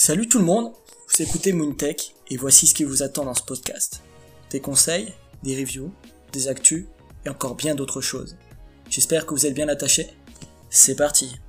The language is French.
Salut tout le monde, vous écoutez Moontech et voici ce qui vous attend dans ce podcast. Des conseils, des reviews, des actus et encore bien d'autres choses. J'espère que vous êtes bien attachés. C'est parti